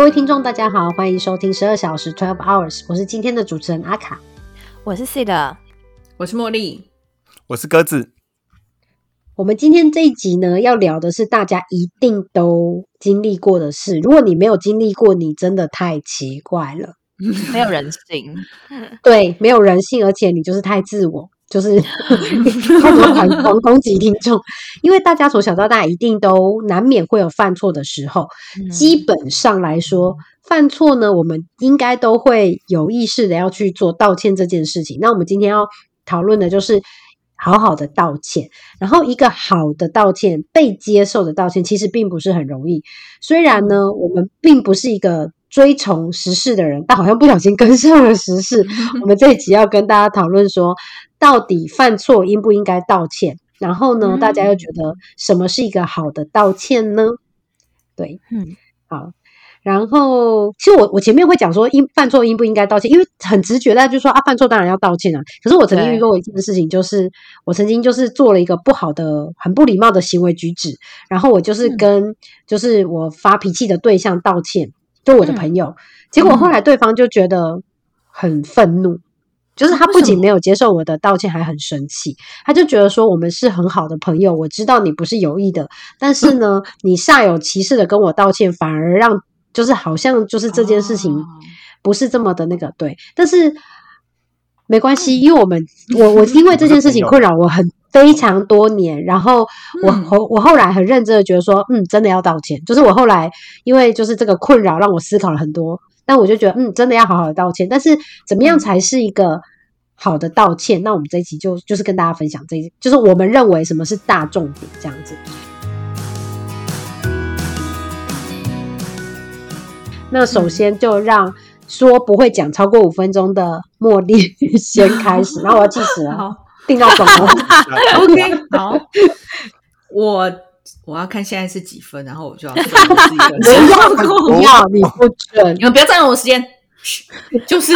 各位听众，大家好，欢迎收听十二小时 Twelve Hours，我是今天的主持人阿卡。我是 C 的，我是茉莉，我是鸽子。我们今天这一集呢，要聊的是大家一定都经历过的事。如果你没有经历过，你真的太奇怪了。没有人性，对，没有人性，而且你就是太自我，就是 狂狂攻击听众。因为大家从小到大一定都难免会有犯错的时候，基本上来说，犯错呢，我们应该都会有意识的要去做道歉这件事情。那我们今天要讨论的就是好好的道歉，然后一个好的道歉，被接受的道歉，其实并不是很容易。虽然呢，我们并不是一个追从时事的人，但好像不小心跟上了时事。我们这一集要跟大家讨论说，到底犯错应不应该道歉？然后呢，大家又觉得什么是一个好的道歉呢？对，嗯，好。然后，其实我我前面会讲说，应犯错应不应该道歉，因为很直觉，大家就说啊，犯错当然要道歉啊。可是我曾经对遇过一件事情，就是我曾经就是做了一个不好的、很不礼貌的行为举止，然后我就是嗯跟就是我发脾气的对象道歉，就我的嗯朋友，结果后来对方就觉得很愤怒。就是他不仅没有接受我的道歉，还很生气。他就觉得说我们是很好的朋友，我知道你不是有意的，但是呢，你煞有其事的跟我道歉，反而让就是好像就是这件事情哦不是这么的那个对，但是没关系，因为我们 我我因为这件事情困扰我很非常多年，然后我嗯后我后来很认真的觉得说，嗯，真的要道歉。就是我后来因为就是这个困扰让我思考了很多，但我就觉得嗯，真的要好好的道歉。但是怎么样才是一个好的道歉？那我们这一期就就是跟大家分享这一，就是我们认为什么是大重点这样子。那首先就让说不会讲超过五分钟的茉莉 先开始，然后我要计时了，好定到总了。OK，好，我我要看现在是几分，然后我就要不 要不要，你不准你。们不要占用我时间。嘘就是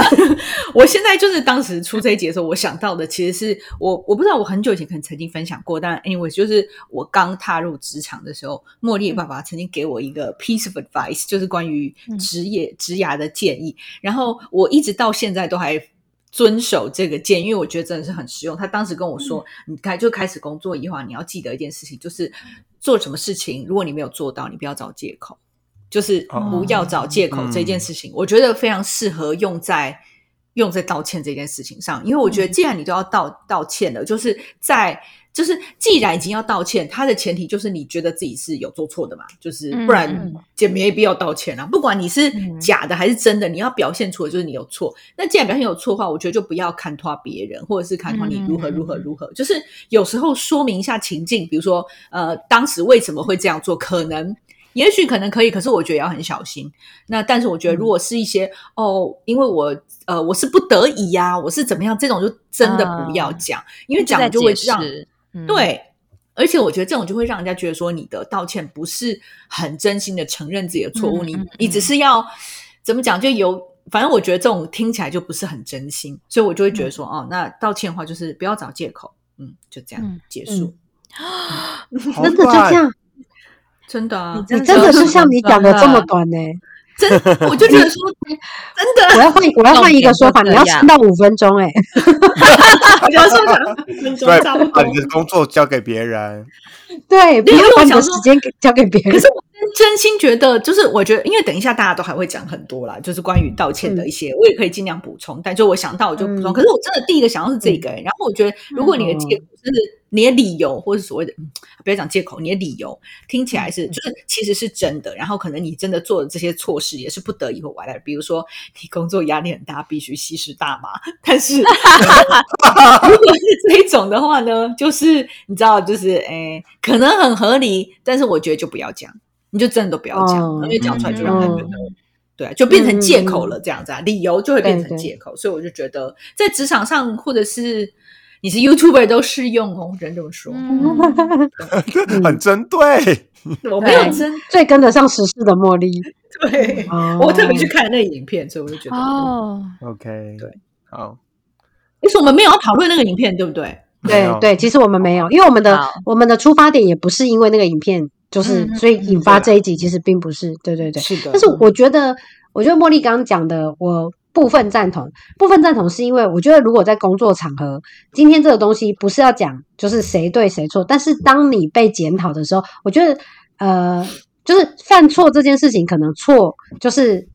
我现在就是当时出这一节的时候，我想到的其实是我我不知道我很久以前可能曾经分享过，但 anyway 就是我刚踏入职场的时候，茉莉爸爸曾经给我一个 piece of advice，就是关于职业职涯的建议，然后我一直到现在都还遵守这个建议，因为我觉得真的是很实用。他当时跟我说，你开就开始工作以后啊，你要记得一件事情，就是做什么事情，如果你没有做到，你不要找借口。就是不要找借口哦这件事情，我觉得非常适合用在用在道歉这件事情上，因为我觉得既然你都要道道歉了，就是在就是既然已经要道歉，它的前提就是你觉得自己是有做错的嘛，就是不然嗯。也没必要道歉啊。不管你是嗯。假的还是真的，你要表现出的就是你有错。那既然表现有错的话，我觉得就不要看拖别人，或者是看拖你如何如何如何，就是有时候说明一下情境，比如说呃，当时为什么会这样做，可能。也许可能可以，可是我觉得也要很小心。那但是我觉得，如果是一些、哦，因为我呃我是不得已呀、我是怎么样，这种就真的不要讲，因为讲了就会让，嗯，对，而且我觉得这种就会让人家觉得说你的道歉不是很真心的承认自己的错误，你你只是要怎么讲，就有反正我觉得这种听起来就不是很真心，所以我就会觉得说，哦，那道歉的话就是不要找借口，嗯，就这样嗯结束。好真的就这样，真的啊，你真的是像你讲的这么短呢、真的，我就觉得说真的，我要换，我要换一个说法，你 要撑到五分钟哎、我要说五分钟把。你的工作交给别人，对，不因为要把你的我想时间给交给别人。可是我真真心觉得，就是我觉得，因为等一下大家都还会讲很多啦，就是关于道歉的一些，我也可以尽量补充。但就我想到我就补充。嗯可是我真的第一个想到是这个、欸然后我觉得，如果你的借口是你的理由，或是所谓的、嗯、不要讲借口，你的理由听起来是就是其实是真的，然后可能你真的做的这些措施也是不得已或 whatever，比如说你工作压力很大，必须吸食大麻，但是 如果是这一种的话呢，就是你知道，就是诶、可能很合理，但是我觉得就不要讲，你就真的都不要讲，哦因为讲出来就让他觉得。嗯。对，就变成借口了，这样子啊，理由就会变成借口，所以我就觉得在职场上，或者是你是 YouTuber 都适用哦，人这么说，嗯，很针对。我没有真最跟得上时事的茉莉，对，哦我特别去看那个影片，所以我就觉得，哦，哦，OK，对，好，其实我们没有要讨论那个影片，对不对？对对，其实我们没有，因为我们的我们的出发点也不是因为那个影片就是嗯所以引发这一集其实并不是，对对对。是的，但是我觉得，我觉得茉莉刚刚讲的，我部分赞同。部分赞同是因为我觉得，如果在工作场合，今天这个东西不是要讲就是谁对谁错，但是当你被检讨的时候，我觉得呃，就是犯错这件事情，可能错就是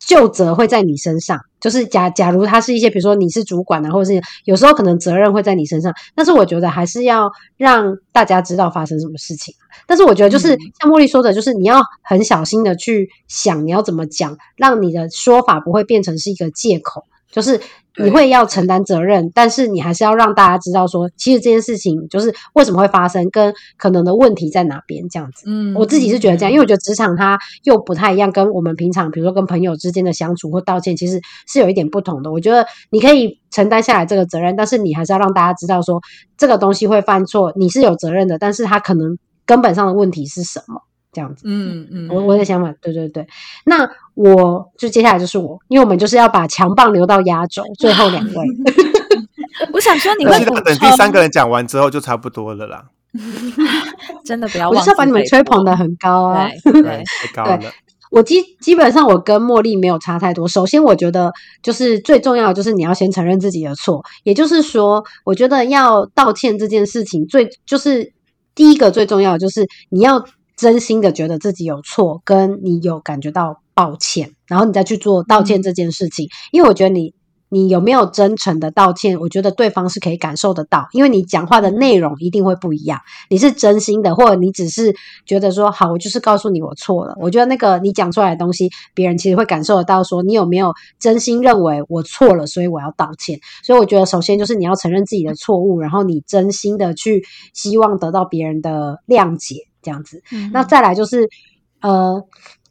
就责会在你身上。就是假假如他是一些，比如说你是主管啊，或者是有时候可能责任会在你身上，但是我觉得还是要让大家知道发生什么事情。但是我觉得就是嗯像茉莉说的，就是你要很小心的去想你要怎么讲，让你的说法不会变成是一个借口。就是你会要承担责任，但是你还是要让大家知道说，其实这件事情就是为什么会发生，跟可能的问题在哪边这样子。嗯我自己是觉得这样，因为我觉得职场它又不太一样，跟我们平常比如说跟朋友之间的相处或道歉，其实是有一点不同的。我觉得你可以承担下来这个责任，但是你还是要让大家知道说，这个东西会犯错，你是有责任的，但是他可能根本上的问题是什么？这样子。嗯嗯，我我的想法，对对对。那我就接下来就是我，因为我们就是要把强棒留到压轴，最后两位。我想说你会等第三充个人讲完之后就差不多了啦，真的不要我是要把你们吹捧的很高啊。对 对对，太高了。我基基本上我跟茉莉没有差太多。首先，我觉得就是最重要的就是你要先承认自己的错，也就是说，我觉得要道歉这件事情最就是第一个最重要的就是你要真心的觉得自己有错，跟你有感觉到抱歉，然后你再去做道歉这件事情。因为我觉得你你有没有真诚的道歉，我觉得对方是可以感受得到，因为你讲话的内容一定会不一样。你是真心的，或者你只是觉得说好，我就是告诉你我错了。我觉得那个你讲出来的东西，别人其实会感受得到，说你有没有真心认为我错了，所以我要道歉。所以我觉得首先就是你要承认自己的错误，然后你真心的去希望得到别人的谅解，这样子。嗯那再来就是，呃，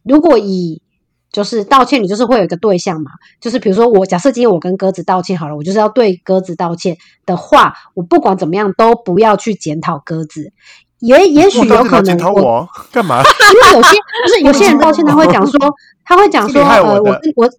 如果以就是道歉，你就是会有一个对象嘛，就是比如说我假设今天我跟鸽子道歉好了，我就是要对鸽子道歉的话，我不管怎么样都不要去检讨鸽子，也也许有可能检讨我干嘛？因为有些就是有些人道歉，他会讲说，他会讲说，呃，我跟我。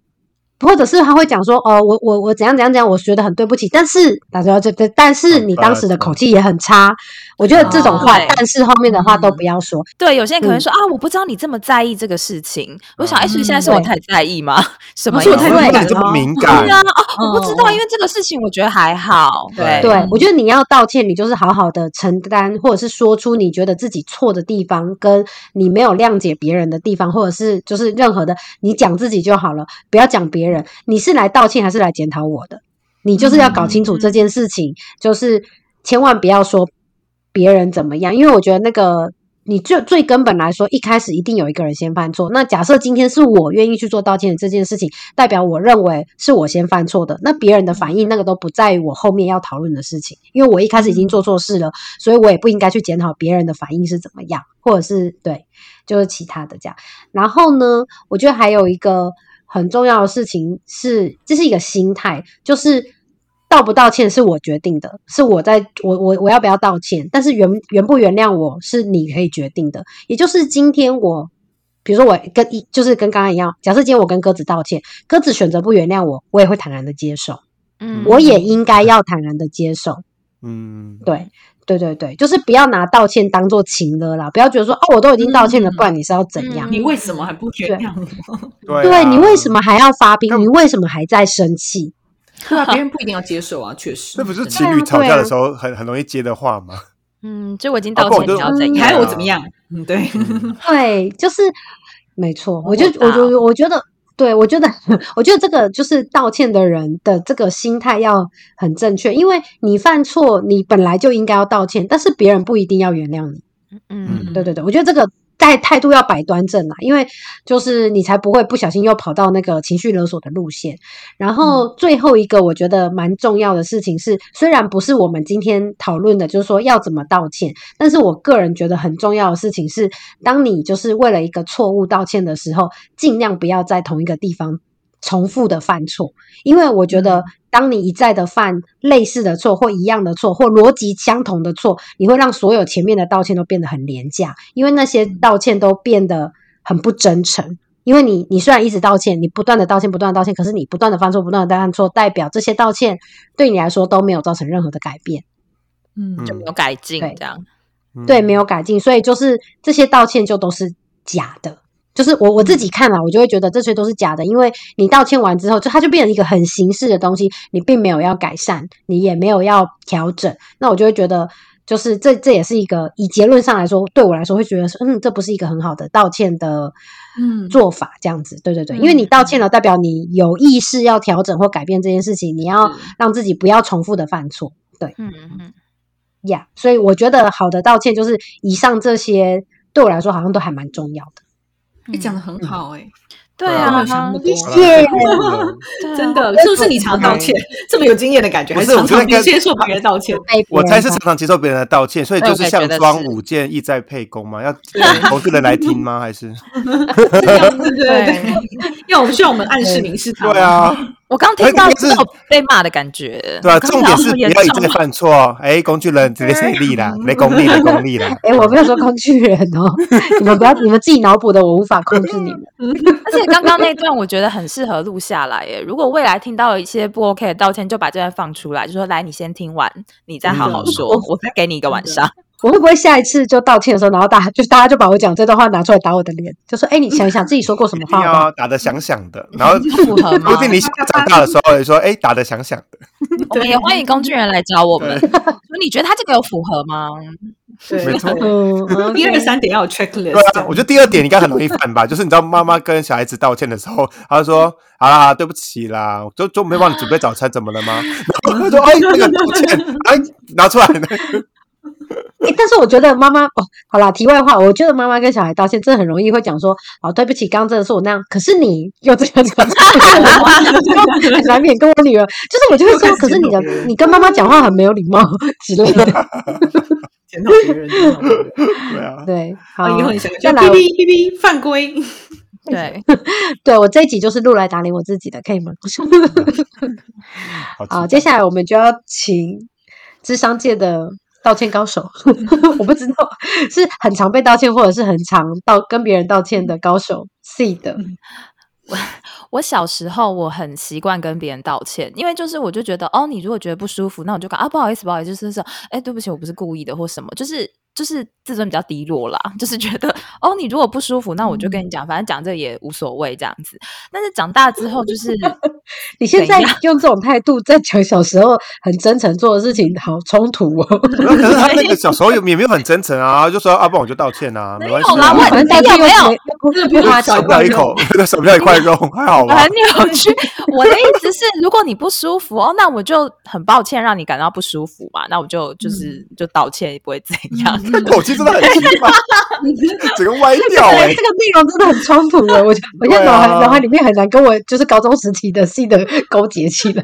或者是他会讲说，哦，我我我怎样怎样怎样，我觉得很对不起，但是大家这这，但是你当时的口气也很差，我觉得这种话，哦但是后面的话都不要说，对，有些人可能嗯说、啊，我不知道你这么在意这个事情。我想，哎、嗯所以现在是我对太在意吗？什么是我？太敏感这么了对敏感？啊，哦，我不知道，哦因为这个事情我觉得还好。对对，嗯我觉得你要道歉，你就是好好的承担，或者是说出你觉得自己错的地方，跟你没有谅解别人的地方，或者是就是任何的，你讲自己就好了，不要讲别人。你是来道歉还是来检讨我的？你就是要搞清楚这件事情，就是千万不要说别人怎么样，因为我觉得那个。你最最根本来说，一开始一定有一个人先犯错。那假设今天是我愿意去做道歉的这件事情，代表我认为是我先犯错的，那别人的反应那个都不在于我后面要讨论的事情，因为我一开始已经做错事了，所以我也不应该去检讨别人的反应是怎么样，或者是对，就是其他的这样。然后呢，我觉得还有一个很重要的事情是，这是一个心态，就是。道不道歉是我决定的，是我在我我我要不要道歉，但是原原不原谅我是你可以决定的。也就是今天我，比如说我跟一就是跟刚刚一样，假设今天我跟鸽子道歉，鸽子选择不原谅我，我也会坦然的接受，嗯我也应该要坦然的接受。嗯，对对对对，就是不要拿道歉当做情了啦，不要觉得说哦，我都已经道歉了，嗯不然你是要怎样？你为什么还不原谅我？对啊对你为什么还要发兵？你为什么还在生气？对啊，别人不一定要接受啊，确实。这不是情侣吵架的时候很很容易接的话吗？嗯，就我已经道歉，你要怎样？你还要我怎么样？嗯，对，对，就是没错，我就我我就我觉得，对我觉得，我觉得这个就是道歉的人的这个心态要很正确，因为你犯错，你本来就应该要道歉，但是别人不一定要原谅你。嗯，对对对，我觉得这个态态度要摆端正啦，因为就是你才不会不小心又跑到那个情绪勒索的路线。然后最后一个我觉得蛮重要的事情是，虽然不是我们今天讨论的，就是说要怎么道歉，但是我个人觉得很重要的事情是，当你就是为了一个错误道歉的时候，尽量不要在同一个地方重复的犯错，因为我觉得当你一再的犯类似的错或一样的错或逻辑相同的错，你会让所有前面的道歉都变得很廉价，因为那些道歉都变得很不真诚。因为你，你虽然一直道歉，你不断的道歉，不断的道歉，可是你不断的犯错，不断的犯错，代表这些道歉对你来说都没有造成任何的改变。嗯就没有改进对这样。对，没有改进，所以就是这些道歉就都是假的。就是我我自己看了，我就会觉得这些都是假的，因为你道歉完之后，就它就变成一个很形式的东西，你并没有要改善，你也没有要调整，那我就会觉得，就是这这也是一个以结论上来说，对我来说会觉得说，嗯，这不是一个很好的道歉的嗯。做法，这样子，对对对，因为你道歉了，代表你有意识要调整或改变这件事情，你要让自己不要重复的犯错，对。嗯嗯。呀所以我觉得好的道歉就是以上这些对我来说好像都还蛮重要的。你讲的很好哎，对啊 真的，是不是你常道歉，这么有经验的感觉，还不是常常接受别人道歉？我猜是常常接受别人的道歉，所以就是像装五剑意在沛公吗？要投资人来听吗？还是？对对。对，要我们需要我们暗示明示他。对，啊，我刚听到是有被骂的感觉，对啊，重点是不要一再重犯错。哎，工具人直接谁力啦，没功力，没功力啦。哎、我没有说工具人哦，你们不要，你们自己脑补的，我无法控制你们。而且刚刚那段我觉得很适合录下来耶。如果未来听到一些不 OK 的道歉，就把这段放出来，就说来，你先听完，你再好好说，我再给你一个晚上。我会不会下一次就道歉的时候，然后大家就大家就把我讲这段话拿出来打我的脸，就说：“哎、你想一想自己说过什么话吧。要打的想想的，然后 符合吗说不定你长大的时候也说，哎，打的想想的，我们也欢迎工具人来找我们，说你觉得他这个有符合吗？对，没错。嗯，一二三点要有 checklist 对啊，我觉得第二点应该很容易犯吧，就是你知道妈妈跟小孩子道歉的时候，他就说：“好啦，对不起啦，就就没帮你准备早餐，怎么了吗？”然后他说：“哎，那个道歉，哎，拿出来。哎、但是我觉得妈妈哦，好啦，题外话，我觉得妈妈跟小孩道歉真的很容易会讲说：“哦，对不起，刚刚真的是我那样。”可是你又这样讲，很 难免跟我女儿，就是我就会说：“ 可是你的你跟妈妈讲话很没有礼貌之类的。检讨别人。检讨别人”对啊，对，好，啊，以后你想再来就哔，哔哔哔犯规，对，对我这一集就是录来打脸我自己的，可以吗？好接下来我们就要请智商界的道歉高手，我不知道是很常被道歉，或者是很常道跟别人道歉的高手 C 的。我我小时候我很习惯跟别人道歉，因为就是我就觉得哦，你如果觉得不舒服，那我就讲啊，不好意思，不好意思，就是说，哎，对不起，我不是故意的，或什么，就是就是自尊比较低落啦，就是觉得哦，你如果不舒服，那我就跟你讲，反正讲这也无所谓这样子。但是长大之后，就是 你现在用这种态度在讲小时候很真诚做的事情，好冲突哦。可是他那个 小时候也也没有很真诚啊，就说啊，不然我就道歉啊，没关系有啦啊，我反正道歉没有没又不花钱少不了一口，少不了一块肉，还好吧很？扭曲。我的意思是，如果你不舒服哦，那我就很抱歉让你感到不舒服嘛，那我就就是、就道歉，也不会怎样。那 口气真的很奇怪，整个歪掉对，哎这。个内容真的很冲突的。我 我现在对脑海啊脑海里面很难跟我就是高中时期的 C 的勾结起来。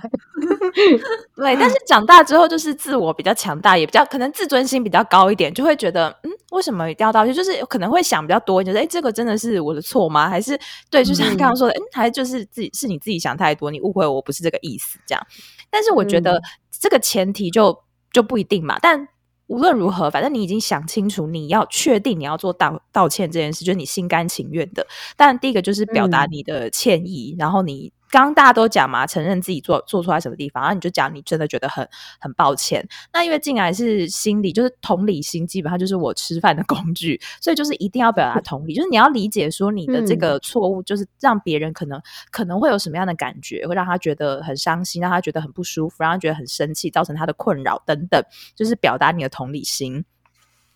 对，但是长大之后就是自我比较强大，也比较可能自尊心比较高一点，就会觉得嗯，为什么一定要道歉？就是可能会想比较多一点，就是哎，这个真的是我的错吗？还是对，就像刚刚说的，嗯，还是就是自己是你自己想太多，你误会我，我不是这个意思这样。但是我觉得这个前提就就不一定嘛，但。无论如何，反正你已经想清楚，你要确定你要做道道歉这件事，就是你心甘情愿的。但第一个就是表达嗯你的歉意，然后你刚刚大家都讲嘛，承认自己做做错在什么地方，然后你就讲你真的觉得很很抱歉。那因为进来是心理，就是同理心，基本上就是我吃饭的工具，所以就是一定要表达同理，就是你要理解说你的这嗯个错误，就是让别人可能可能会有什么样的感觉，会让他觉得很伤心，让他觉得很不舒服，让他觉得很生气，造成他的困扰等等，就是表达你的同理心。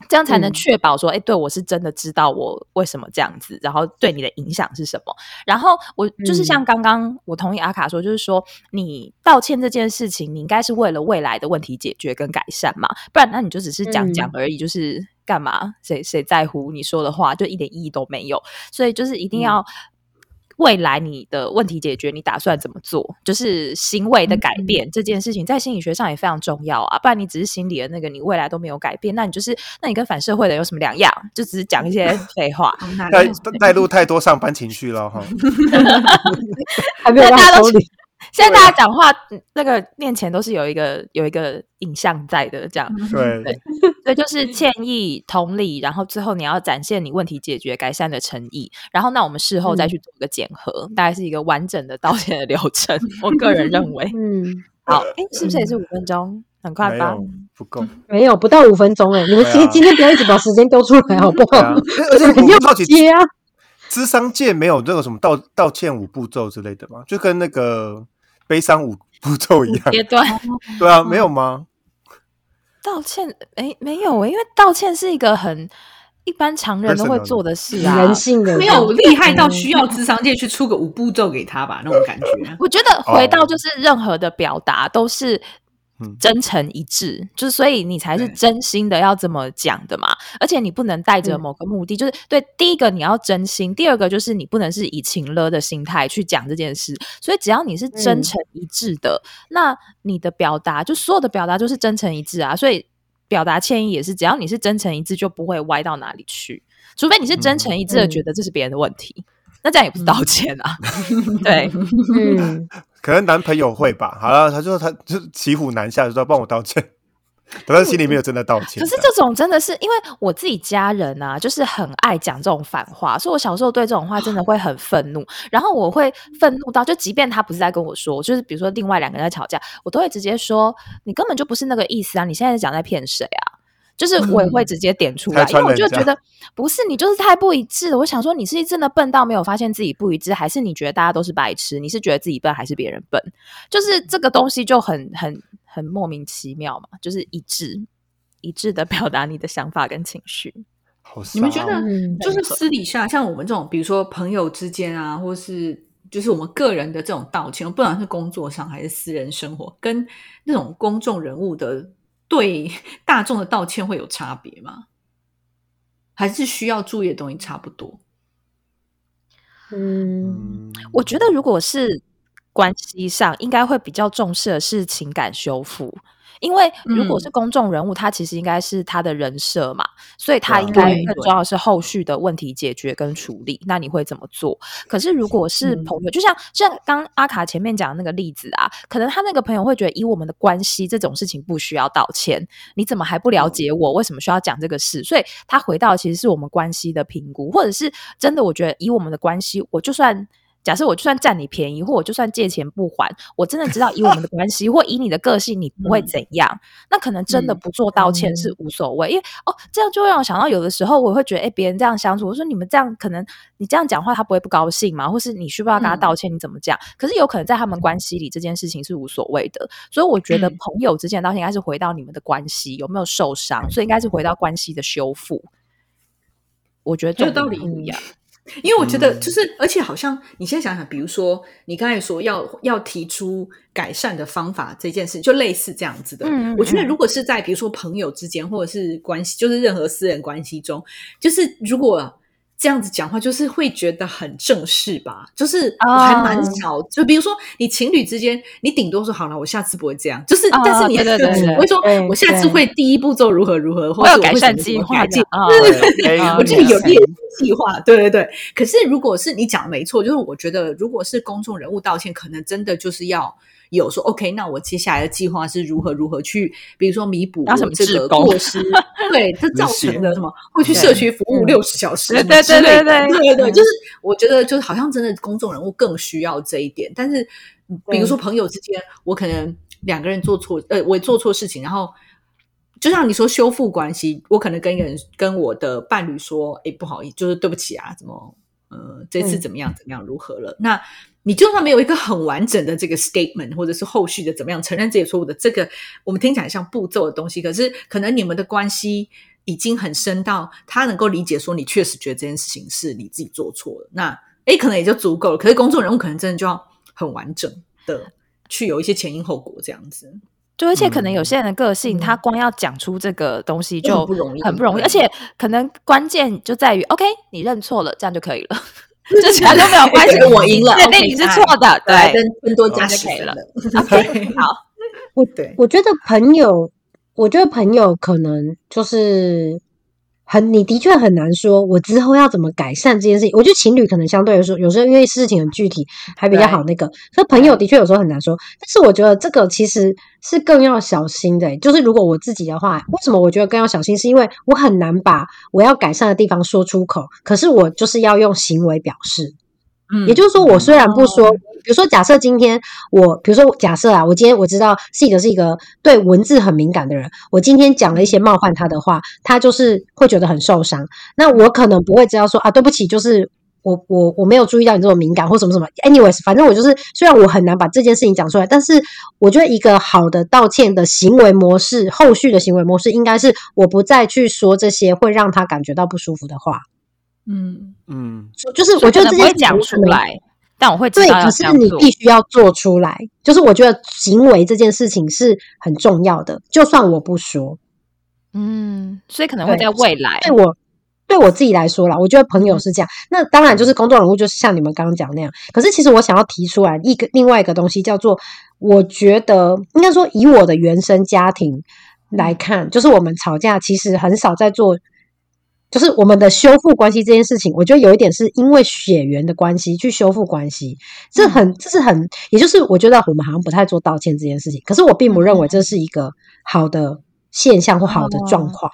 这样才能嗯确保说，哎、对我是真的知道我为什么这样子，然后对你的影响是什么。然后我就是像刚刚我同意阿卡说，就是说你道歉这件事情，你应该是为了未来的问题解决跟改善嘛，不然那你就只是讲讲而已，就是干嘛？谁谁在乎你说的话，就一点意义都没有。所以就是一定要。未来你的问题解决，你打算怎么做？就是行为的改变、这件事情，在心理学上也非常重要啊。不然你只是心理的那个，你未来都没有改变，那你就是，那你跟反社会的有什么两样？就只是讲一些 废话。带带入太多上班情绪了哈。还没有让大家都抽离。现在大家讲话嗯那个面前都是有一个有一个影像在的，这样，对，所以就是歉意、同理，然后最后你要展现你问题解决、改善的诚意，然后那我们事后再去做一个检核，大概是一个完整的道歉的流程。我个人认为，嗯，好，哎，是不是也是五分钟？很快吧？不够。没有不到五分钟哎、你们今今天不要一直把时间丢出来好不好？啊，而且肯定要我好奇，接啊。智商界没有这个什么道道歉五步骤之类的吗？就跟那个悲伤五步骤一样。阶段 对啊，没有吗？道歉，哎，没有诶，因为道歉是一个很一般常人都会做的事啊。人性的没有厉害到需要智商界去出个五步骤给他吧，那种感觉。我觉得回到哦就是任何的表达都是嗯真诚一致，就是所以你才是真心的要这么讲的嘛。而且你不能带着嗯某个目的，就是对第一个你要真心，第二个就是你不能是以情勒的心态去讲这件事。所以只要你是真嗯诚一致的，那你的表达就所有的表达就是真诚一致啊。所以表达歉意也是，只要你是真诚一致，就不会歪到哪里去。除非你是真诚一致的嗯觉得这是别人的问题，那这样也不是道歉啊。对，嗯，可能男朋友会吧。好了，他说他就骑虎难下，就说帮我道歉，可是心里没有真的道歉。可是这种真的是因为我自己家人啊，就是很爱讲这种反话，所以我小时候对这种话真的会很愤怒，然后我会愤怒到，就即便他不是在跟我说，就是比如说另外两个人在吵架，我都会直接说你根本就不是那个意思啊，你现在讲在骗谁啊？就是我也会直接点出来，拆因为我就觉得不是你就是太不一致了。我想说你是真的笨到没有发现自己不一致，还是你觉得大家都是白痴？你是觉得自己笨还是别人笨？就是这个东西就很很很莫名其妙嘛，就是一致一致的表达你的想法跟情绪。好你们觉得就是私底下，像我们这种，比如说朋友之间啊，或是就是我们个人的这种道歉，不管是工作上还是私人生活，跟那种公众人物的对大众的道歉会有差别吗？还是需要注意的东西差不多？嗯，嗯，我觉得如果是关系上，应该会比较重视的是情感修复。因为如果嗯是公众人物，他其实应该是他的人设嘛，所以他应该更重要的是后续的问题解决跟处理。那你会怎么做？可是如果是嗯朋友，就像像刚阿卡前面讲的那个例子啊，可能他那个朋友会觉得，以我们的关系，这种事情不需要道歉。你怎么还不了解我？为什么需要讲这个事？所以他回到其实是我们关系的评估，或者是真的，我觉得以我们的关系，我就算。假设我就算占你便宜，或我就算借钱不还，我真的知道以我们的关系，或以你的个性，你不会嗯怎样。那可能真的嗯不做道歉是无所谓，因为哦，这样就会让我想到，有的时候我会觉得，哎，别人这样相处，我说你们这样可能你这样讲话，他不会不高兴吗？或是你需不需要跟他嗯道歉？你怎么讲？可是有可能在他们关系里，这件事情是无所谓的。所以我觉得嗯朋友之间的道歉应该是回到你们的关系有没有受伤，所以应该是回到关系的修复。我觉得这个道理不一样。因为我觉得嗯就是，而且好像你现在想想，比如说你刚才说要要提出改善的方法这件事，就类似这样子的。我觉得嗯如果是在比如说朋友之间，或者是关系，就是任何私人关系中，就是如果这样子讲话，就是会觉得很正式吧。就是我还蛮哦少，就比如说你情侣之间，你顶多说好了，我下次不会这样。就是，哦但是你不会说我下次会第一步骤如何如何，或者改善计。划 我这里有列计划，对对对。可是如果是你讲的没错，就是我觉得如果是公众人物道歉，可能真的就是要有说 OK，那我接下来的计划是如何如何去，比如说弥补这个过失，对，这造成的什么？会去社区服务嗯。六十小时对对对对对就是我觉得就是好像真的公众人物更需要这一点，但是嗯比如说朋友之间，我可能两个人做错，呃，我做错事情，然后。就像你说修复关系，我可能跟一个人跟我的伴侣说，哎，不好意思，就是对不起啊，怎么呃这次嗯。怎么样怎么样如何了？那你就算没有一个很完整的这个 statement，或者是后续的怎么样承认自己错误的这个，我们听起来像步骤的东西，可是可能你们的关系已经很深到他能够理解说你确实觉得这件事情是你自己做错了，那诶可能也就足够了。可是公众人物可能真的就要很完整的去有一些前因后果这样子。就而且可能有些人的个性，嗯他光要讲出这个东西就不容易很不容易，而且可能关键就在于，OK，你认错了，这样就可以了，这其他都没有关系，我赢了确 OK，定你是错的，对。跟分多加就可以了。十分了。，OK，好，我对，我觉得朋友，我觉得朋友可能就是很，你的确很难说，我之后要怎么改善这件事情。我觉得情侣可能相对来说，有时候因为事情很具体，还比较好那个。可是朋友的确有时候很难说，但是我觉得这个其实是更要小心的欸、就是如果我自己的话，为什么我觉得更要小心？是因为我很难把我要改善的地方说出口，可是我就是要用行为表示。嗯也就是说，我虽然不说，比如说，假设今天我，比如说假设啊，我今天我知道 Seed 是一个对文字很敏感的人，我今天讲了一些冒犯他的话，他就是会觉得很受伤。那我可能不会知道说啊，对不起，就是我我我没有注意到你这种敏感或什么什么。anyways，反正我就是虽然我很难把这件事情讲出来，但是我觉得一个好的道歉的行为模式，后续的行为模式应该是我不再去说这些会让他感觉到不舒服的话。嗯嗯，就是我觉得这件事情可能不会讲出来，但我会知对，可是。你必须要做出来。就是我觉得行为这件事情是很重要的，就算我不说，嗯，所以可能会在未来，对我对我自己来说啦，我觉得朋友是这样。那当然就是公众人物，就是像你们刚刚讲那样。可是其实我想要提出来一个另外一个东西，叫做我觉得应该说以我的原生家庭来看，就是我们吵架其实很少在做。就是我们的修复关系这件事情，我觉得有一点是因为血缘的关系去修复关系，这很这是很，也就是我觉得我们好像不太做道歉这件事情。可是我并不认为这是一个好的现象或好的状况。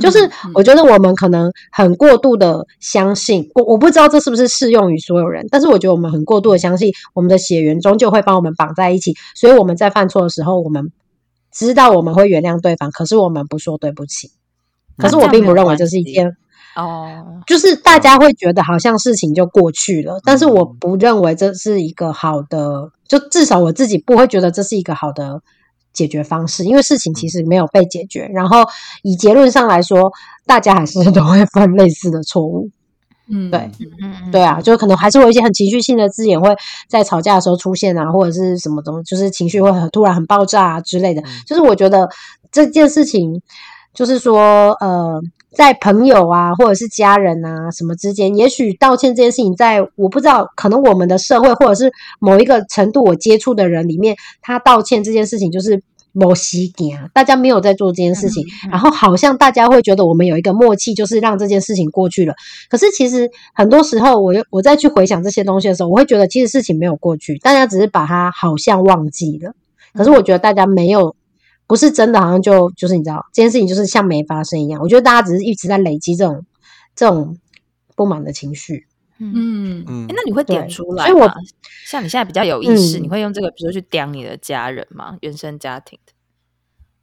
就是我觉得我们可能很过度的相信，我我不知道这是不是适用于所有人，但是我觉得我们很过度的相信我们的血缘终究会帮我们绑在一起，所以我们在犯错的时候，我们知道我们会原谅对方，可是我们不说对不起。可是我并不认为这是一件，哦，就是大家会觉得好像事情就过去了，但是我不认为这是一个好的，就至少我自己不会觉得这是一个好的解决方式，因为事情其实没有被解决。然后以结论上来说，大家还是都会犯类似的错误。嗯，对。嗯嗯，对啊，就可能还是会有一些很情绪性的字眼会在吵架的时候出现啊，或者是什么东，就是情绪会很突然很爆炸啊之类的。就是我觉得这件事情，就是说呃，在朋友啊或者是家人啊什么之间，也许道歉这件事情在，我不知道，可能我们的社会或者是某一个程度我接触的人里面，他道歉这件事情就是。某西点，大家没有在做这件事情，然后好像大家会觉得我们有一个默契，就是让这件事情过去了。可是其实很多时候，我我再去回想这些东西的时候，我会觉得其实事情没有过去，大家只是把它好像忘记了。可是我觉得大家没有，不是真的好像就就是你知道这件事情就是像没发生一样。我觉得大家只是一直在累积这种这种不满的情绪。嗯嗯诶那你会点出来所以我？像你现在比较有意识，嗯你会用这个，比如说去刁你的家人吗？原生家庭的，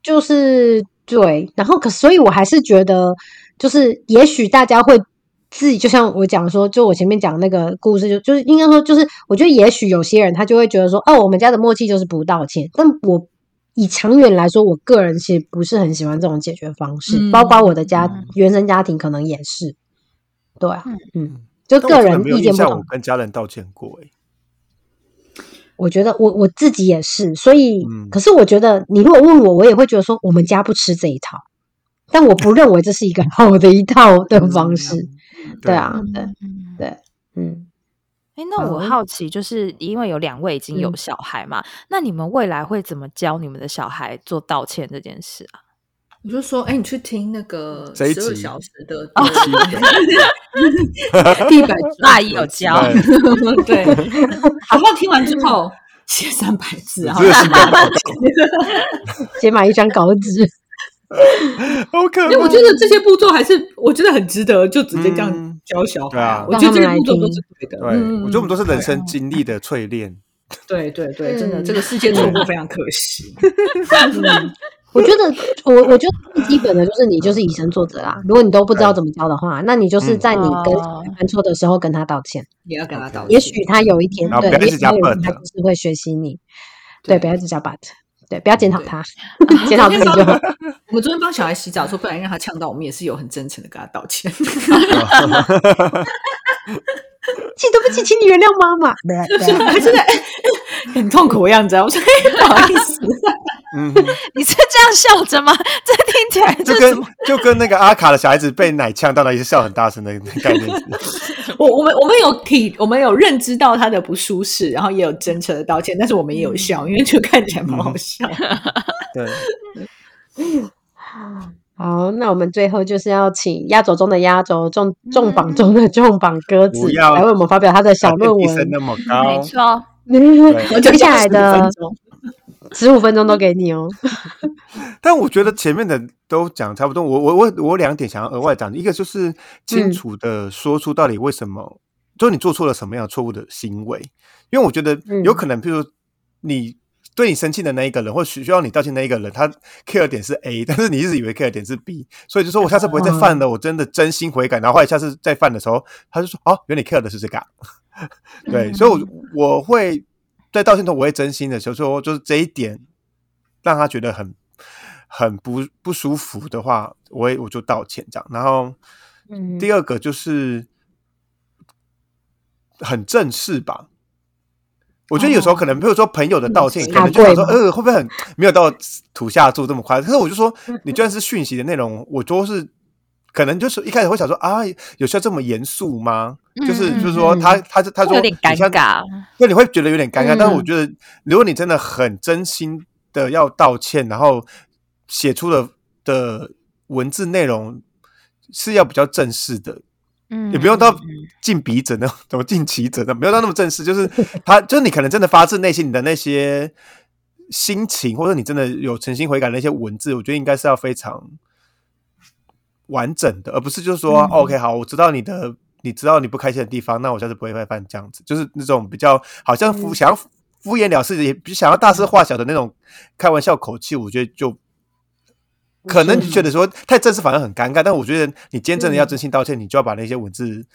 就是对，然后可所以，我还是觉得，就是也许大家会自己，就像我讲说，就我前面讲那个故事，就就是应该说，就是我觉得也许有些人他就会觉得说，哦，我们家的默契就是不道歉，但我。以长远来说，我个人其实不是很喜欢这种解决方式，嗯包括我的家、嗯原生家庭可能也是，对啊，嗯嗯，就个人意见不同我。跟家人道歉过、欸，我觉得我我自己也是，所以，嗯可是我觉得你如果问我，我也会觉得说我们家不吃这一套，但我不认为这是一个 好的一套的方式。对啊，对嗯对，嗯，哎，那我好好奇，就是因为有两位已经有嗯。小孩嘛，那你们未来会怎么教你们的小孩做道歉这件事啊？我就说，哎，你去听那个十二小时的哦地板那 也有 教，对，好好？听完之后写三百字，然后这是新的报告，先买一张稿纸。好可因为我觉得这些步骤还是我觉得很值得，就直接这样嗯教小孩对啊我觉得这些步骤都是对的。对，嗯我觉得我们都是人生经历的淬炼。对对对，真的嗯这个世界错过非常可惜。嗯，我觉得我我觉得最基本的就是你就是以身作则啦。如果你都不知道怎么教的话，那你就是在你跟哦犯错的时候跟他道歉。也要跟他道歉。也许他有一天对，也许他有一天他就是会学习你。对，不要一直加 but，对，不要检讨他，检讨自己就好。我们昨天帮小孩洗澡的时候，不然让他呛到，我们也是有很真诚的跟他道歉。请对不起，请你原谅妈妈。对 对还真的很痛苦的样子啊！我说嘿不好意思，嗯，你是这样笑着吗？这听起来就跟就跟那个阿卡的小孩子被奶呛到了，也是笑很大声的概念。我我们我们有体，我们有认知到他的不舒适，然后也有真诚的道歉，但是我们也有笑，因为就看起来蛮好笑。对，好，那我们最后就是要请压轴中的压轴，重重榜中的重磅鸽子来为我们发表他的小论文声文。那么高没高，错，接下来15的十五分钟都给你哦。但我觉得前面的都讲差不多。我我我我两点想要额外讲，一个就是清楚的说出到底为什么，就是你做错了什么样错误的行为，因为我觉得有可能，譬如你对你生气的那一个人，或需需要你道歉那一个人，他 care 点是 A，但是你一直以为 care 点是 B，所以就说我下次不会再犯了，我真的真心悔改，然后后来下次再犯的时候，他就说哦，原来 care 的是这个，对，所以我我会在道歉中我会真心的，就说就是这一点让他觉得很很不不舒服的话，我也我就道歉这样，然后第二个就是很正式吧。我觉得有时候可能，比如说朋友的道歉，可能就想说，呃，会不会很没有到土下住这么快？可是我就说，你就算是讯息的内容，我都是可能就是一开始会想说，啊，有需要这么严肃吗？就是就是说，他他他说有点尴尬，那你会觉得有点尴尬。但是我觉得，如果你真的很真心的要道歉，然后写出了的文字内容是要比较正式的。也不用到进笔者那怎么进棋者的，没有到那么正式。就是他，就是你可能真的发自内心你的那些心情，或者你真的有诚心悔改那些文字，我觉得应该是要非常完整的，而不是就是说，OK，好，我知道你的，你知道你不开心的地方，那我下次不会再犯这样子。就是那种比较好像敷想要敷衍了事，也比想要大事化小的那种开玩笑口气，我觉得就。可能你觉得说太正式反而很尴尬，但我觉得你今天真的要真心道歉，你就要把那些文字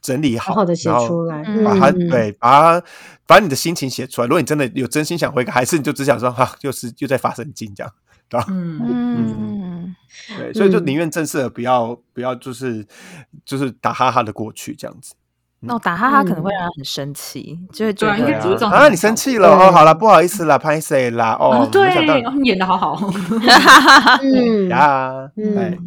整理好，好好的写出来，把它对，把它把你的心情写出来。如果你真的有真心想悔改，还是你就只想说哈，又是又在发神经这样，对吧？嗯。嗯，对，所以就宁愿正式的，不要不要就是就是打哈哈的过去这样子。那打哈哈可能会让他很生气，就会觉得啊，你生气了哦，好了，不好意思啦，拍谁啦？哦，对，演的好好，嗯呀，嗯，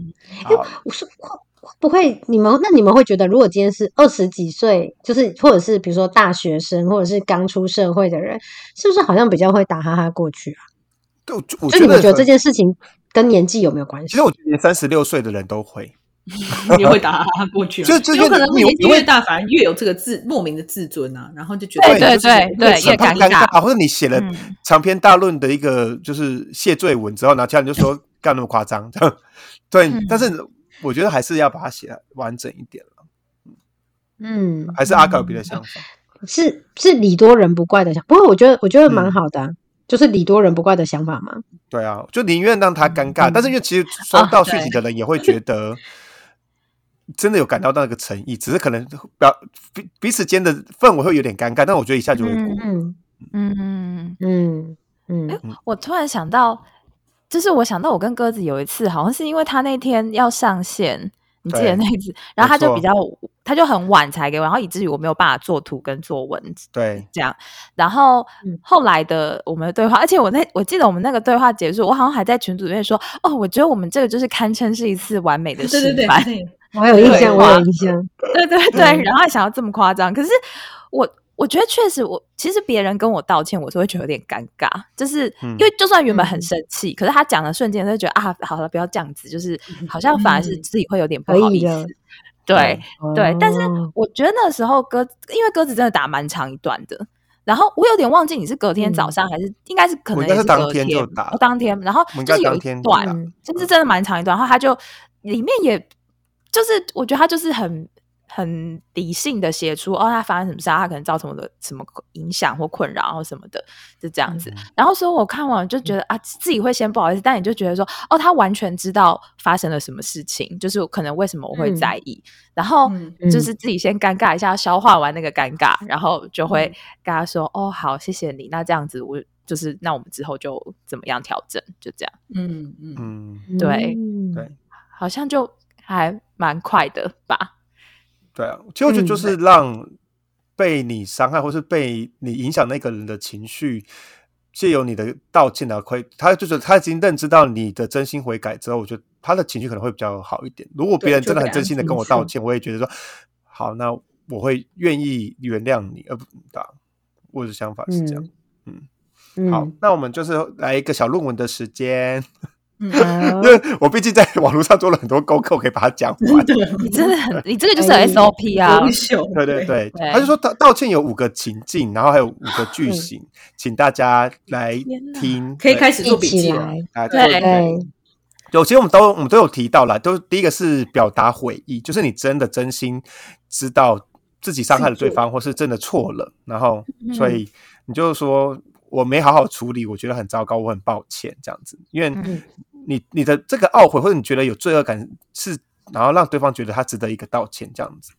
我是会不会你们那你们会觉得，如果今天是二十几岁，就是或者是比如说大学生，或者是刚出社会的人，是不是好像比较会打哈哈过去啊？就就你们觉得这件事情跟年纪有没有关系？其实我觉得三十六岁的人都会。也会打他过去，就就有可能年纪越大，反而越有这个自莫名的自尊啊，然后就觉得对对对对，越尴尬。或者你写了长篇大论的一个就是谢罪文之后，然后其他人就说干那么夸张，这样对。但是我觉得还是要把它写完整一点了。嗯，还是阿搞别的想法，是是礼多人不怪的想，不过我觉得我觉得蛮好的。就是礼多人不怪的想法嘛？对啊，就宁愿让他尴尬，但是因为其实收到讯息的人也会觉得真的有感到那个诚意，只是可能表彼彼此间的氛围会有点尴尬，但我觉得一下就会过。嗯嗯嗯嗯。哎，我突然想到，就是我想到我跟鸽子有一次，好像是因为他那天要上线。你记得那次，然后他就比较，他就很晚才给我，然后以至于我没有办法做图跟做文字，对，这样。然后后来的我们的对话，而且我那我记得我们那个对话结束，我好像还在群组里面说，哦，我觉得我们这个就是堪称是一次完美的示范。我有印象，我有印象。对对对，然后还想要这么夸张，可是我。我觉得确实，我其实别人跟我道歉，我是会觉得有点尴尬，就是因为就算原本很生气，可是他讲的瞬间，就觉得啊，好了，不要这样子，就是好像反而是自己会有点不好意思。对对，但是我觉得那时候鸽，因为鸽子真的打蛮长一段的，然后我有点忘记你是隔天早上还是应该是可能是当天就打，当天，然后就是有一段，就是真的蛮长一段，然后他就里面也就是我觉得他就是很。很理性的写出哦，他发生什么事啊？他可能造成我的什么影响或困扰或什么的，就这样子。然后所以我看完就觉得啊，自己会先不好意思，但你就觉得说哦，他完全知道发生了什么事情，就是可能为什么我会在意。然后就是自己先尴尬一下，消化完那个尴尬，然后就会跟他说哦，好，谢谢你。那这样子，我就是那我们之后就怎么样调整？就这样。嗯嗯嗯，对对，好像就还蛮快的吧。对啊，其实我觉得就是让被你伤害或是被你影响那个人的情绪，借由你的道歉啊，会他就是他已经认知到你的真心悔改之后，我觉得他的情绪可能会比较好一点。如果别人真的很真心的跟我道歉，我也觉得说好，那我会愿意原谅你，呃不打。我的想法是这样，嗯，好，那我们就是来一个小论文的时间。因为我毕竟在 网络上做了很多功课，我可以把它讲完。你真的很，你这个就是 SOP 啊！对对对，他就说道道歉有五个情境，然后还有五个句型，请大家来听，可以开始做笔记了。对对，有其实我们都我们都有提到了，都第一个是表达悔意，就是你真的真心知道自己伤害了对方，或是真的错了，然后所以你就说我没好好处理，我觉得很糟糕，我很抱歉这样子，因为你你的这个懊悔或者你觉得有罪恶感是，然后让对方觉得他值得一个道歉这样子。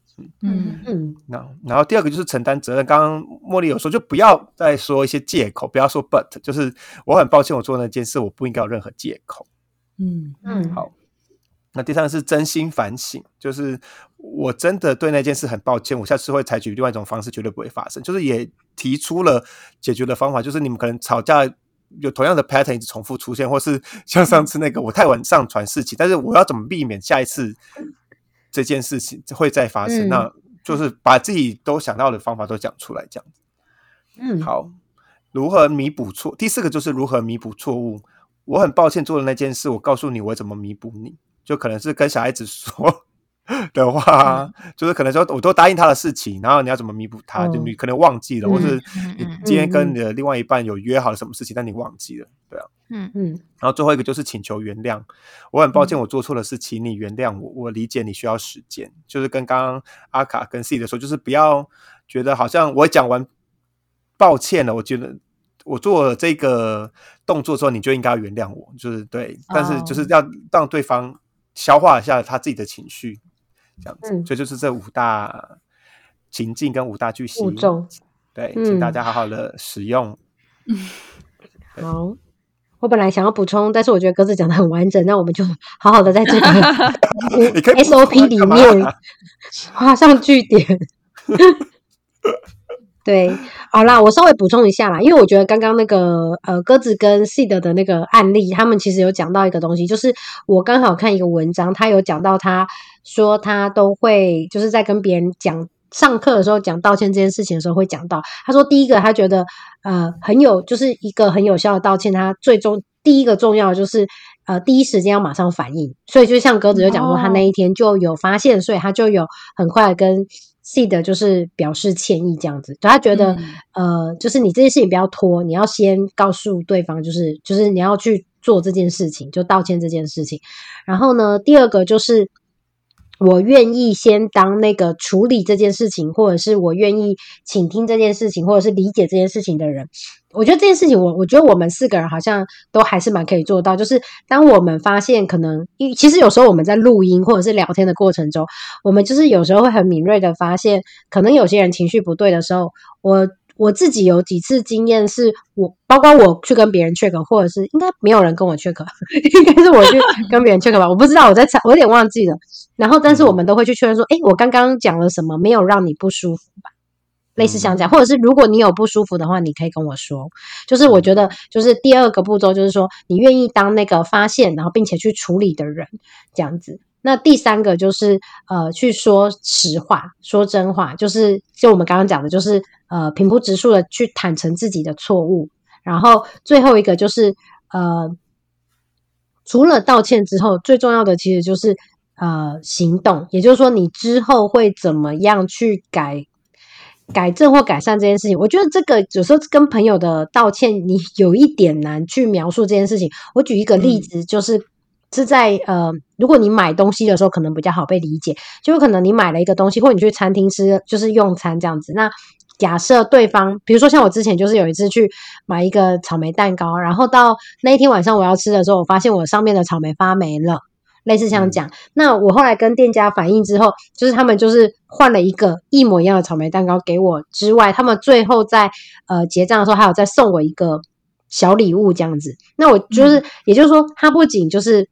嗯嗯，那然后第二个就是承担责任。刚刚茉莉有说，就不要再说一些借口，不要说 but，就是我很抱歉我做那件事，我不应该有任何借口。嗯嗯，好。那第三个是真心反省，就是我真的对那件事很抱歉，我下次会采取另外一种方式，绝对不会发生。就是也提出了解决的方法，就是你们可能吵架有同样的 pattern 一直重复出现，或是像上次那个我太晚上传事情，但是我要怎么避免下一次？这件事情会再发生，那就是把自己都想到的方法都讲出来，这样子。嗯，好，如何弥补错？第四个就是如何弥补错误。我很抱歉做的那件事，我告诉你我怎么弥补你，就可能是跟小孩子说。的话，就是可能说我都答应他的事情，然后你要怎么弥补他？就你可能忘记了，或是你今天跟你的另外一半有约好了什么事情，但你忘记了，对啊，嗯嗯。然后最后一个就是请求原谅，我很抱歉我做错了事，请你原谅我，我理解你需要时间，就是跟刚刚阿卡跟 C 的说，就是不要觉得好像我讲完抱歉了，我觉得我做了这个动作之后，你就应该要原谅我，就是对，但是就是要让对方消化一下他自己的情绪。这样子，所以就是这五大情境跟五大句型，对，请大家好好的使用。好，我本来想要补充，但是我觉得鸽子讲的很完整，那我们就好好的在这个 SOP 里面画上句点。对，好啦，我稍微补充一下啦，因为我觉得刚刚那个呃鸽子跟 seed 的那个案例，他们其实有讲到一个东西，就是我刚好看一个文章，他有讲到他说他都会就是在跟别人讲上课的时候讲道歉这件事情的时候会讲到，他说第一个他觉得呃很有就是一个很有效的道歉，他最终第一个重要就是呃第一时间要马上反应，所以就像鸽子就讲说他那一天就有发现，所以他就有很快跟。C 的就是表示歉意这样子，他觉得呃，就是你这件事情不要拖，你要先告诉对方，就是就是你要去做这件事情，就道歉这件事情。然后呢，第二个就是我愿意先当那个处理这件事情，或者是我愿意倾听这件事情，或者是理解这件事情的人。我觉得这件事情，我我觉得我们四个人好像都还是蛮可以做到。就是当我们发现可能，因其实有时候我们在录音或者是聊天的过程中，我们就是有时候会很敏锐的发现，可能有些人情绪不对的时候，我我自己有几次经验，是我包括我去跟别人 check，或者是应该没有人跟我 check，应该是我去 跟别人 check 吧，我不知道我在猜，我有点忘记了。然后，但是我们都会去确认说，哎，我刚刚讲了什么，没有让你不舒服吧？类似像这样，或者是如果你有不舒服的话，你可以跟我说。就是我觉得，就是第二个步骤，就是说你愿意当那个发现，然后并且去处理的人，这样子。那第三个就是呃，去说实话，说真话，就是就我们刚刚讲的，就是呃，平铺直述的去坦诚自己的错误。然后最后一个就是呃，除了道歉之后，最重要的其实就是呃，行动。也就是说，你之后会怎么样去改？改正或改善这件事情，我觉得这个有时候跟朋友的道歉，你有一点难去描述这件事情。我举一个例子，就是是在呃，如果你买东西的时候，可能比较好被理解。就有可能你买了一个东西，或你去餐厅吃，就是用餐这样子。那假设对方，比如说像我之前就是有一次去买一个草莓蛋糕，然后到那一天晚上我要吃的时候，我发现我上面的草莓发霉了。类似像讲，那我后来跟店家反映之后，就是他们就是换了一个一模一样的草莓蛋糕给我之外，他们最后在呃结账的时候还有再送我一个小礼物这样子。那我就是，也就是说，他不仅就是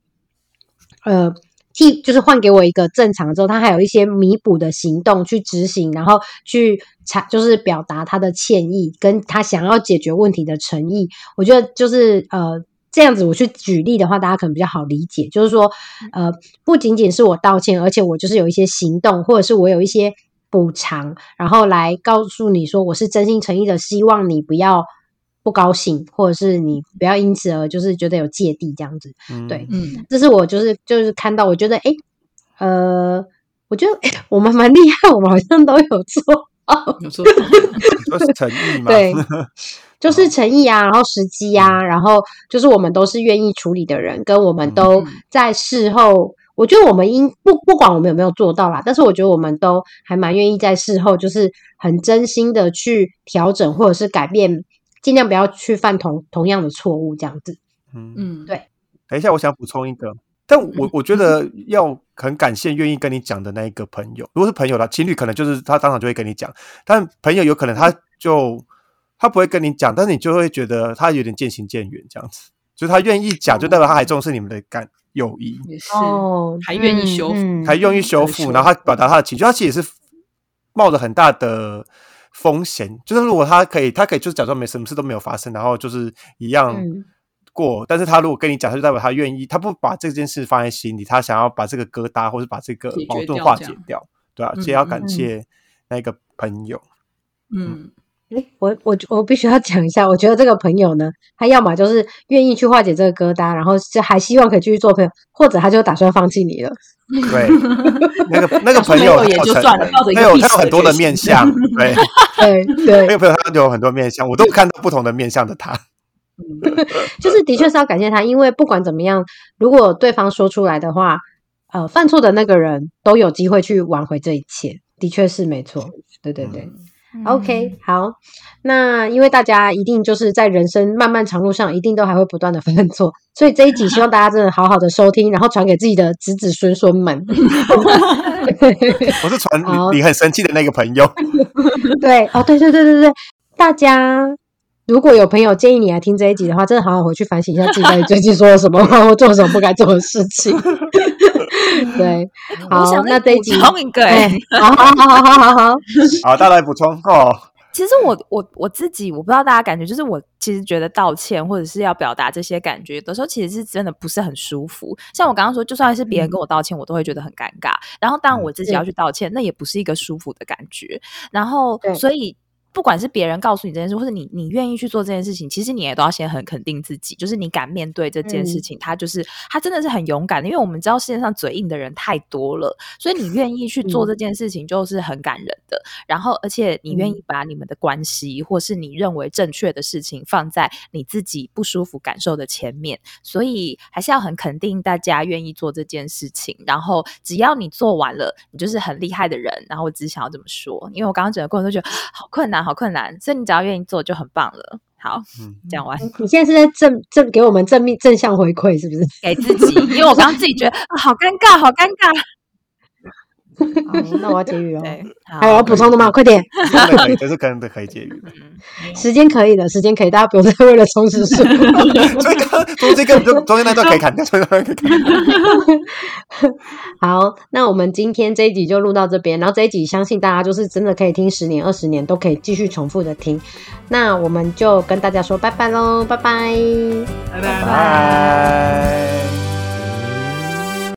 呃替就是换给我一个正常之后，他还有一些弥补的行动去执行，然后去才就是表达他的歉意，跟他想要解决问题的诚意。我觉得就是呃。这样子我去举例的话，大家可能比较好理解。就是说，呃，不仅仅是我道歉，而且我就是有一些行动，或者是我有一些补偿，然后来告诉你说，我是真心诚意的，希望你不要不高兴，或者是你不要因此而就是觉得有芥蒂这样子。对，嗯，这是我就是就是看到，我觉得，哎，呃，我觉得我们蛮厉害，我们好像都有做。哦，有做，都是诚意嘛？对，就是诚意啊，然后时机啊，然后就是我们都是愿意处理的人，跟我们都在事后，我觉得我们应不不管我们有没有做到啦，但是我觉得我们都还蛮愿意在事后，就是很真心的去调整或者是改变，尽量不要去犯同同样的错误，这样子。嗯，嗯，对等一下，我想补充一个，但我我觉得要很感谢愿意跟你讲的那一个朋友。如果是朋友的情侣，可能就是他当场就会跟你讲，但朋友有可能他就他不会跟你讲，但是你就会觉得他有点渐行渐远这样子。就是他愿意讲，就代表他还重视你们的感友谊，也是，哦，还愿意修复嗯还愿意修复，然后他表达他的情绪，他其实也是冒着很大的风险。就是如果他可以，他可以就是假装没什么事都没有发生，然后就是一样嗯过。但是他如果跟你讲，他就代表他愿意，他不把这件事放在心里，他想要把这个疙瘩或者把这个矛盾化掉解掉，对啊，嗯所以要感谢那个朋友。嗯，诶我我我必须要讲一下，我觉得这个朋友呢，他要么就是愿意去化解这个疙瘩，然后就还希望可以继续做朋友，或者他就打算放弃你了。对，那个那个朋友也就算了抱着一个他有他有很多的面相，对，对对那对个，朋友他有很多面相，我都看到不同的面相的他。就是的确是要感谢他，因为不管怎么样，如果对方说出来的话，呃，犯错的那个人都有机会去挽回这一切，的确是没错。对对对。OK，好，那因为大家一定就是在人生漫漫长路上，一定都还会不断的犯错，所以这一集希望大家真的好好的收听，然后传给自己的子子孙孙们。我是传你很生气的那个朋友。对，哦，对对对对对，大家如果有朋友建议你来听这一集的话，真的好好回去反省一下自己到底最近说了什么话，或做了什么不该做的事情。对，好那这一集补充一个、哎欸，，好好好好好好好，好，大家来补充哦。其实我我我自己，我不知道大家感觉，就是我其实觉得道歉或者是要表达这些感觉，有的时候其实是真的不是很舒服。像我刚刚说，就算是别人跟我道歉，我都会觉得很尴尬。然后，当然我自己要去道歉，那也不是一个舒服的感觉。然后，所以。不管是别人告诉你这件事，或者你你愿意去做这件事情，其实你也都要先很肯定自己，就是你敢面对这件事嗯情，他就是他真的是很勇敢的，因为我们知道世界上嘴硬的人太多了，所以你愿意去做嗯这件事情就是很感人的。然后，而且你愿意把你们的关系，或是你认为正确的事情放在你自己不舒服感受的前面，所以还是要很肯定大家愿意做这件事情。然后，只要你做完了，你就是很厉害的人。然后，我只想要这么说，因为我刚刚整个过程都觉得 好困难，好困难，所以你只要愿意做就很棒了。好，嗯，讲完你现在是在正正给我们正面正向回馈，是不是？给自己，因为我刚刚自己觉得、啊好尴尬，好尴尬。好，那我要结语哦。还有要补充的吗？快点，真的可以，这是可能的可以结语的。时间可以的，时间可以，大家不用再为了充实数。所以刚刚中间根本就中间那段可以砍掉，中间那段可以砍掉。好，那我们今天这一集就录到这边，然后这一集相信大家就是真的可以听十年、二十年都可以继续重复的听。那我们就跟大家说拜拜喽，拜拜。拜拜拜。